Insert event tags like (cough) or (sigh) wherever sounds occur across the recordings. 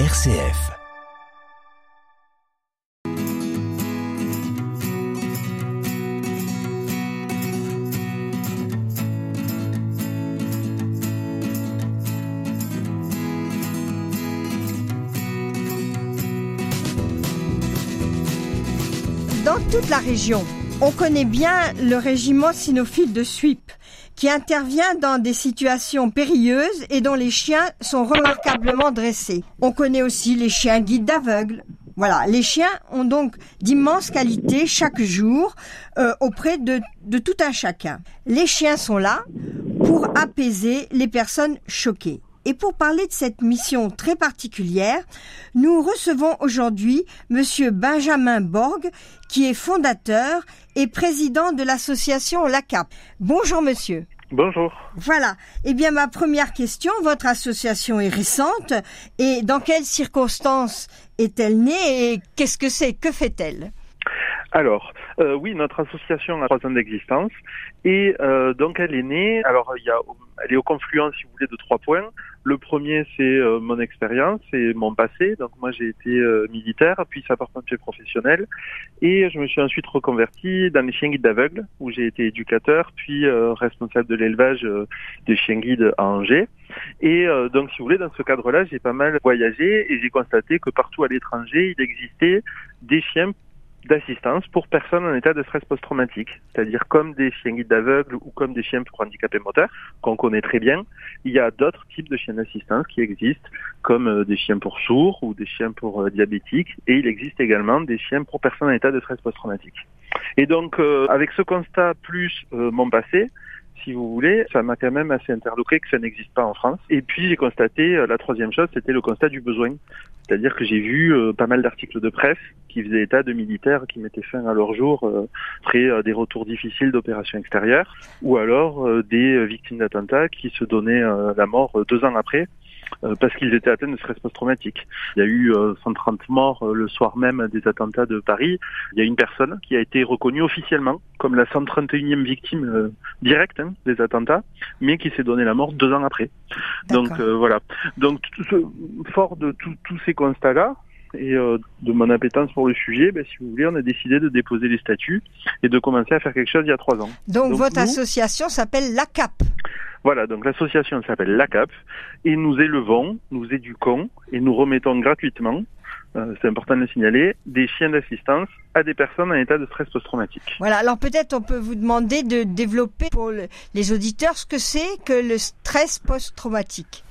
RCF. Dans toute la région, on connaît bien le régiment cynophile de Suip, qui intervient dans des situations périlleuses et dont les chiens sont remarquablement dressés. On connaît aussi les chiens guides d'aveugles. Voilà, les chiens ont donc d'immenses qualités chaque jour euh, auprès de, de tout un chacun. Les chiens sont là pour apaiser les personnes choquées. Et pour parler de cette mission très particulière, nous recevons aujourd'hui Monsieur Benjamin Borg, qui est fondateur et président de l'association LACAP. Bonjour monsieur. Bonjour. Voilà. Eh bien, ma première question, votre association est récente et dans quelles circonstances est-elle née et qu'est-ce que c'est? Que fait-elle? Alors, euh, oui, notre association a trois ans d'existence et euh, donc elle est née. Alors, il y a, elle est au confluent, si vous voulez, de trois points. Le premier, c'est euh, mon expérience et mon passé. Donc moi, j'ai été euh, militaire, puis sapeur-pompier professionnel, et je me suis ensuite reconverti dans les chiens guides d'aveugles, où j'ai été éducateur, puis euh, responsable de l'élevage des chiens guides à Angers. Et donc, si vous voulez, dans ce cadre-là, j'ai pas mal voyagé et j'ai constaté que partout à l'étranger, il existait des chiens d'assistance pour personnes en état de stress post-traumatique, c'est-à-dire comme des chiens guides d'aveugles ou comme des chiens pour handicapés moteurs, qu'on connaît très bien. Il y a d'autres types de chiens d'assistance qui existent, comme euh, des chiens pour sourds ou des chiens pour euh, diabétiques, et il existe également des chiens pour personnes en état de stress post-traumatique. Et donc, euh, avec ce constat plus mon passé, si vous voulez, ça m'a quand même assez interloqué que ça n'existe pas en France. Et puis j'ai constaté, la troisième chose, c'était le constat du besoin. C'est-à-dire que j'ai vu pas mal d'articles de presse qui faisaient état de militaires qui mettaient fin à leur jour euh, après des retours difficiles d'opérations extérieures, ou alors des victimes d'attentats qui se donnaient la mort deux ans après euh, parce qu'ils étaient atteints de stress post-traumatique. Il y a eu 130 euh, morts euh, le soir même des attentats de Paris. Il y a une personne qui a été reconnue officiellement comme la 131e victime directe hein, des attentats, mais qui s'est donné la mort deux ans après. Donc voilà. Donc fort de tous ces constats-là, et de mon appétence pour le sujet, ben, si vous voulez, on a décidé de déposer les statuts et de commencer à faire quelque chose il y a trois ans. Donc, votre association s'appelle l'ACAP voilà, donc l'association s'appelle LACAP et nous élevons, nous éduquons et nous remettons gratuitement, euh, c'est important de le signaler, des chiens d'assistance à des personnes en état de stress post-traumatique. Voilà, alors peut-être on peut vous demander de développer pour les auditeurs ce que c'est que le stress post-traumatique.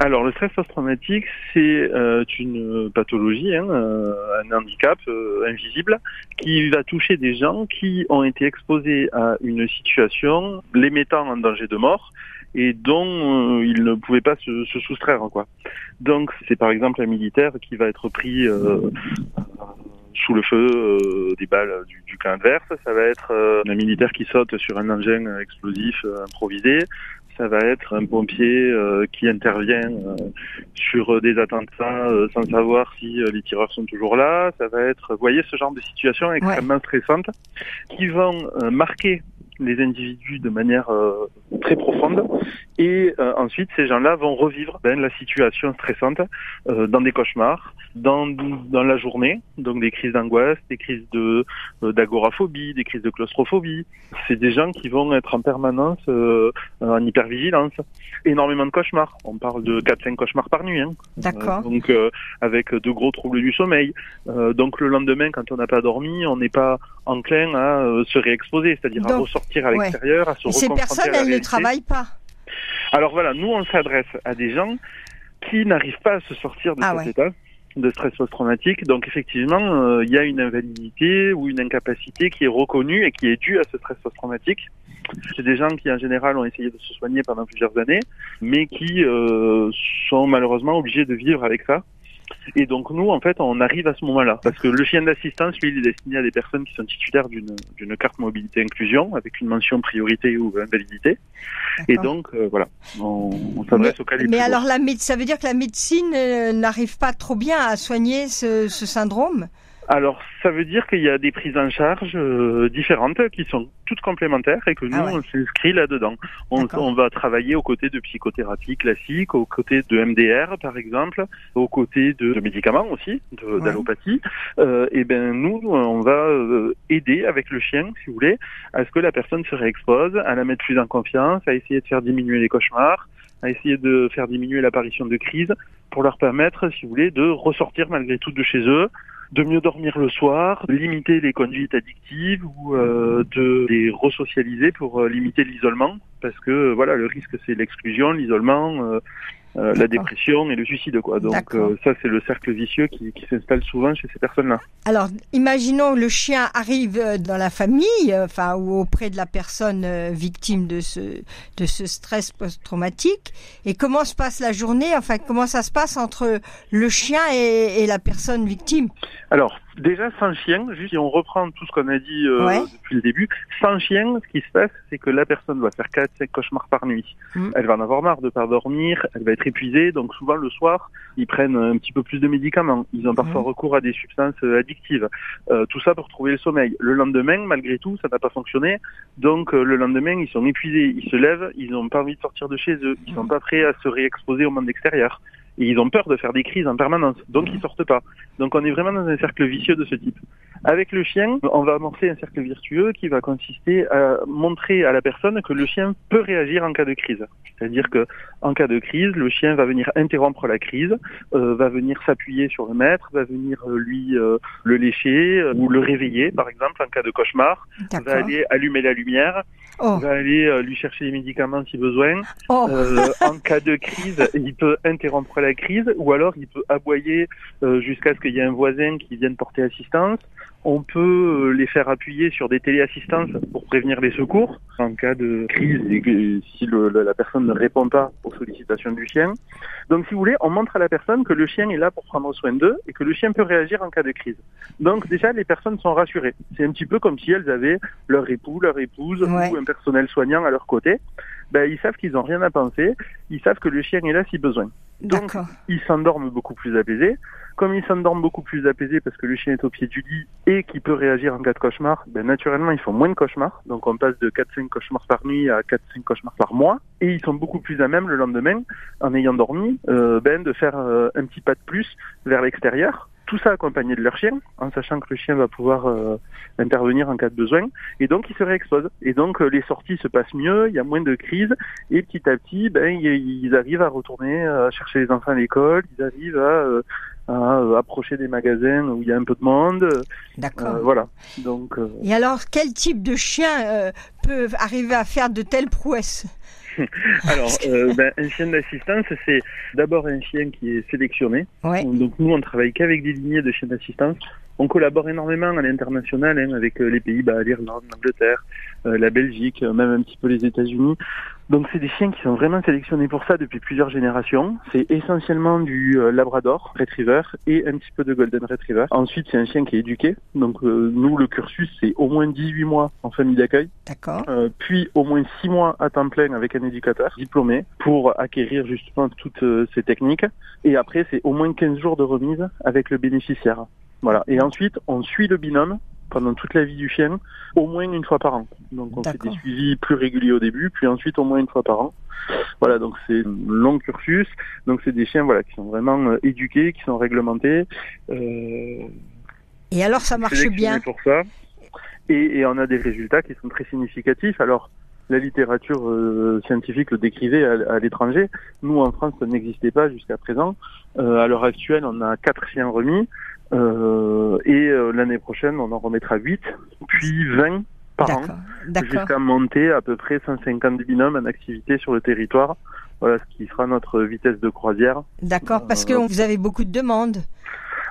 Alors le stress post-traumatique, c'est euh, une pathologie, hein, euh, un handicap euh, invisible qui va toucher des gens qui ont été exposés à une situation les mettant en danger de mort et dont ils ne pouvaient pas se, se soustraire. Quoi. Donc c'est par exemple un militaire qui va être pris sous le feu des balles du, du, camp adverse. Ça va être un militaire qui saute sur un engin explosif improvisé ça va être un pompier euh, qui intervient euh, sur des attentats euh, sans savoir si les tireurs sont toujours là. Ça va être, vous voyez, ce genre de situation extrêmement stressante qui vont marquer les individus de manière très profonde et ensuite ces gens-là vont revivre ben, la situation stressante dans des cauchemars dans, dans la journée, donc des crises d'angoisse, des crises de euh, d'agoraphobie, des crises de claustrophobie. C'est des gens qui vont être en permanence euh, en hypervigilance. Énormément de cauchemars. On parle de 4-5 cauchemars par nuit. Hein. D'accord. Euh, donc avec de gros troubles du sommeil. donc le lendemain, quand on n'a pas dormi, on n'est pas enclin à se réexposer, c'est-à-dire à ressortir à l'extérieur, à se Et Ces personnes, elles ne travaillent pas. Alors voilà, nous on s'adresse à des gens qui n'arrivent pas à se sortir de ah cet état de stress post-traumatique. Donc effectivement, euh, il y a une invalidité ou une incapacité qui est reconnue et qui est due à ce stress post-traumatique. C'est des gens qui en général ont essayé de se soigner pendant plusieurs années, mais qui euh, sont malheureusement obligés de vivre avec ça et donc nous, en fait, on arrive à ce moment-là. Parce que le chien d'assistance, lui, il est destiné à des personnes qui sont titulaires d'une, d'une carte mobilité inclusion, avec une mention priorité ou invalidité. Et donc, euh, voilà, on, on s'adresse au cas Mais alors, la, ça veut dire que la médecine euh, n'arrive pas trop bien à soigner ce, ce syndrome? Alors, ça veut dire qu'il y a des prises en charge euh, différentes qui sont toutes complémentaires et que nous, Ah ouais. on s'inscrit là-dedans. On, on va travailler aux côtés de psychothérapie classique, aux côtés de MDR, par exemple, aux côtés de, de médicaments aussi, Ouais. d'allopathie. Euh, et ben nous, on va euh, aider avec le chien, si vous voulez, à ce que la personne se réexpose, à la mettre plus en confiance, à essayer de faire diminuer les cauchemars, à essayer de faire diminuer l'apparition de crises, pour leur permettre, si vous voulez, de ressortir malgré tout de chez eux, de mieux dormir le soir, de limiter les conduites addictives ou euh, de les resocialiser pour euh, limiter l'isolement, parce que euh, voilà, le risque c'est l'exclusion, l'isolement, euh, la dépression et le suicide, quoi. Donc euh, ça c'est le cercle vicieux qui, qui s'installe souvent chez ces personnes-là. Alors, imaginons le chien arrive euh, dans la famille, euh, enfin, ou auprès de la personne victime de ce, de ce stress post-traumatique. Et comment se passe la journée? Enfin, comment ça se passe entre le chien et, et la personne victime? Alors, déjà, sans chien, juste si on reprend tout ce qu'on a dit euh, Ouais. depuis le début, sans chien, ce qui se passe, c'est que la personne va faire 4-5 cauchemars par nuit. Mm. Elle va en avoir marre de pas dormir, elle va être épuisée, donc souvent le soir, ils prennent un petit peu plus de médicaments. Ils ont parfois Mm. recours à des substances euh, addictives. Euh, tout ça pour trouver le sommeil. Le lendemain, malgré tout, ça n'a pas fonctionné. Donc euh, le lendemain, ils sont épuisés, ils se lèvent, ils n'ont pas envie de sortir de chez eux, ils sont Mm. pas prêts à se réexposer au monde extérieur. Et ils ont peur de faire des crises en permanence, donc ils sortent pas. Donc on est vraiment dans un cercle vicieux de ce type. Avec le chien, on va amorcer un cercle vertueux qui va consister à montrer à la personne que le chien peut réagir en cas de crise. C'est-à-dire que en cas de crise, le chien va venir interrompre la crise, euh, va venir s'appuyer sur le maître, va venir euh, lui euh, le lécher ou le réveiller, par exemple en cas de cauchemar, va aller allumer la lumière, Oh, va aller lui chercher des médicaments si besoin. oh, en cas de crise, il peut interrompre la crise ou alors il peut aboyer euh, jusqu'à ce qu'il y ait un voisin qui vienne porter assistance. On peut euh, les faire appuyer sur des téléassistances pour prévenir les secours en cas de crise et si le- la personne ne répond pas aux sollicitations du chien. Donc si vous voulez, on montre à la personne que le chien est là pour prendre soin d'eux et que le chien peut réagir en cas de crise. Donc déjà, les personnes sont rassurées. C'est un petit peu comme si elles avaient leur époux, leur épouse Ouais. ou un personnel soignant à leur côté. Ben, ils savent qu'ils n'ont rien à penser, ils savent que le chien est là si besoin. Donc, ils s'endorment beaucoup plus apaisés. Comme ils s'endorment beaucoup plus apaisés parce que le chien est au pied du lit et qu'il peut réagir en cas de cauchemar, ben, naturellement, ils font moins de cauchemars. Donc, on passe de 4-5 cauchemars par nuit à 4-5 cauchemars par mois. Et ils sont beaucoup plus à même le lendemain, en ayant dormi, euh, ben, de faire euh, un petit pas de plus vers l'extérieur. Tout ça accompagné de leur chien, en sachant que le chien va pouvoir euh, intervenir en cas de besoin. Et donc, ils se réexposent. Et donc, euh, les sorties se passent mieux, il y a moins de crises. Et petit à petit, ben, ils arrivent à retourner euh, chercher les enfants à l'école, ils arrivent à, euh, à, euh, approcher des magasins où il y a un peu de monde. D'accord. voilà. Donc, euh, Et alors, quel type de chien euh, peut arriver à faire de telles prouesses (laughs) alors, euh, (laughs) ben, un chien d'assistance, c'est d'abord un chien qui est sélectionné. Ouais. Donc, nous, on travaille qu'avec des lignées de chiens d'assistance. On collabore énormément à l'international hein, avec euh, les Pays-Bas, l'Irlande, l'Angleterre, euh, la Belgique, euh, même un petit peu les États-Unis. Donc c'est des chiens qui sont vraiment sélectionnés pour ça depuis plusieurs générations. C'est essentiellement du euh, Labrador Retriever et un petit peu de Golden Retriever. Ensuite c'est un chien qui est éduqué. Donc nous le cursus c'est au moins 18 mois en famille d'accueil, D'accord. Euh, puis au moins 6 mois à temps plein avec un éducateur diplômé pour acquérir justement toutes euh, ces techniques. Et après c'est au moins 15 jours de remise avec le bénéficiaire. Voilà. Et ensuite on suit le binôme pendant toute la vie du chien, au moins une fois par an. Donc on fait des suivis plus réguliers au début, puis ensuite au moins une fois par an. Voilà, donc c'est un long cursus. Donc c'est des chiens voilà qui sont vraiment euh, éduqués, qui sont réglementés. Euh, Et alors, ça marche bien pour ça. Et, et on a des résultats qui sont très significatifs. Alors la littérature euh, scientifique le décrivait à, à l'étranger. Nous en France ça n'existait pas jusqu'à présent. Euh, à l'heure actuelle on a quatre chiens remis. Euh, et euh, l'année prochaine, on en remettra 8, puis 20 par an, jusqu'à monter à peu près 150 binômes en activité sur le territoire. Voilà ce qui sera notre vitesse de croisière. D'accord, parce que Euh, vous avez beaucoup de demandes.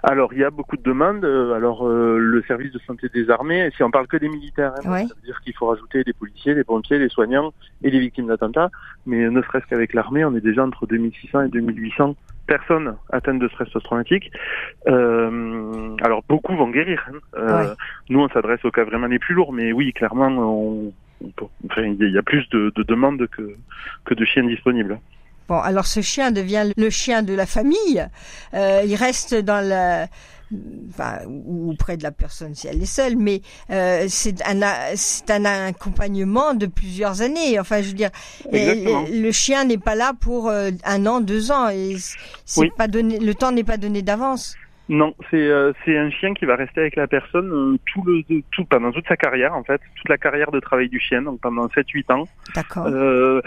Alors, il y a beaucoup de demandes. Euh, Alors, euh, le service de santé des armées, si on parle que des militaires, hein, Ouais. ça veut dire qu'il faut rajouter les policiers, les pompiers, les soignants et les victimes d'attentats. Mais ne serait-ce qu'avec l'armée, on est déjà entre 2600 et 2800 personnes atteintes de stress post-traumatique. Euh, alors, beaucoup vont guérir. hein. Euh, Ouais. Nous, on s'adresse aux cas vraiment les plus lourds. Mais oui, clairement, on, on peut- enfin, il y a plus de, de demandes que, que de chiens disponibles. Bon, alors ce chien devient le chien de la famille. Euh, il reste dans la Enfin, ou près de la personne si elle est seule, mais euh, c'est un c'est un accompagnement de plusieurs années. Enfin, je veux dire, le chien n'est pas là pour euh, un an, deux ans, et c'est pas donné, le temps n'est pas donné d'avance. Non, c'est euh, c'est un chien qui va rester avec la personne euh, tout le tout pendant toute sa carrière en fait, toute la carrière de travail du chien, donc pendant 7 8 ans. D'accord. Euh,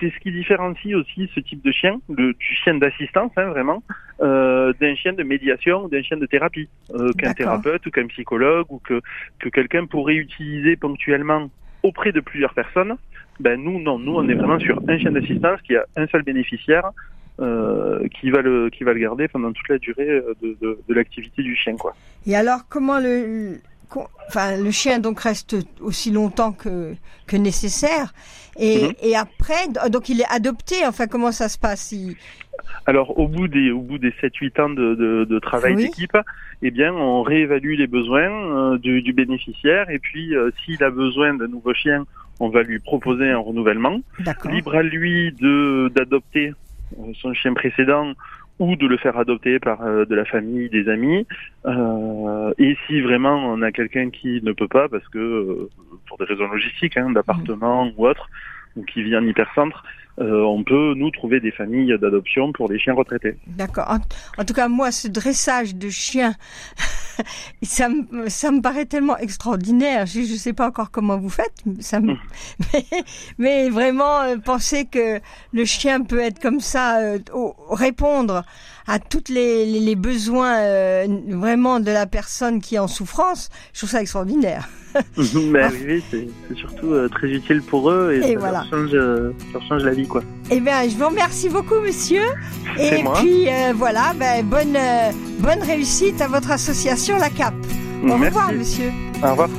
c'est ce qui différencie aussi ce type de chien, le, du chien d'assistance hein, vraiment, euh, d'un chien de médiation ou d'un chien de thérapie, euh, qu'un thérapeute ou qu'un psychologue ou que que quelqu'un pourrait utiliser ponctuellement auprès de plusieurs personnes. Ben nous non, nous on est vraiment sur un chien d'assistance qui a un seul bénéficiaire euh, qui va le qui va le garder pendant toute la durée euh, de, de, de l'activité du chien quoi. Et alors comment le enfin le chien donc reste aussi longtemps que que nécessaire et, mhm. et après donc il est adopté enfin comment ça se passe Alors au bout des au bout des 7 8 ans de, de, de travail d'équipe, eh bien on réévalue les besoins euh, du, du, bénéficiaire et puis s'il a besoin d'un nouveau chien, on va lui proposer un renouvellement. Libre à lui de d'adopter son chien précédent ou de le faire adopter par euh, de la famille, des amis. Euh, et si vraiment on a quelqu'un qui ne peut pas, parce que euh, pour des raisons logistiques, hein, d'appartement ou autre, ou qui vit en hypercentre, euh, on peut nous trouver des familles d'adoption pour des chiens retraités. D'accord. En, en, tout cas, moi, ce dressage de chiens (laughs) ça me, ça me paraît tellement extraordinaire. Je ne sais pas encore comment vous faites, ça me, (laughs) mais, vraiment euh, penser que le chien peut être comme ça, euh, répondre à toutes les, les, besoins euh, vraiment de la personne qui est en souffrance, je trouve ça extraordinaire. (laughs) Mais oui, c'est surtout très utile pour eux et, ça, leur change, leur change, la vie quoi. Eh bien, je vous remercie beaucoup, monsieur. (laughs) Et puis voilà, ben, bonne bonne réussite à votre association la CAP. Au revoir, monsieur. Au revoir.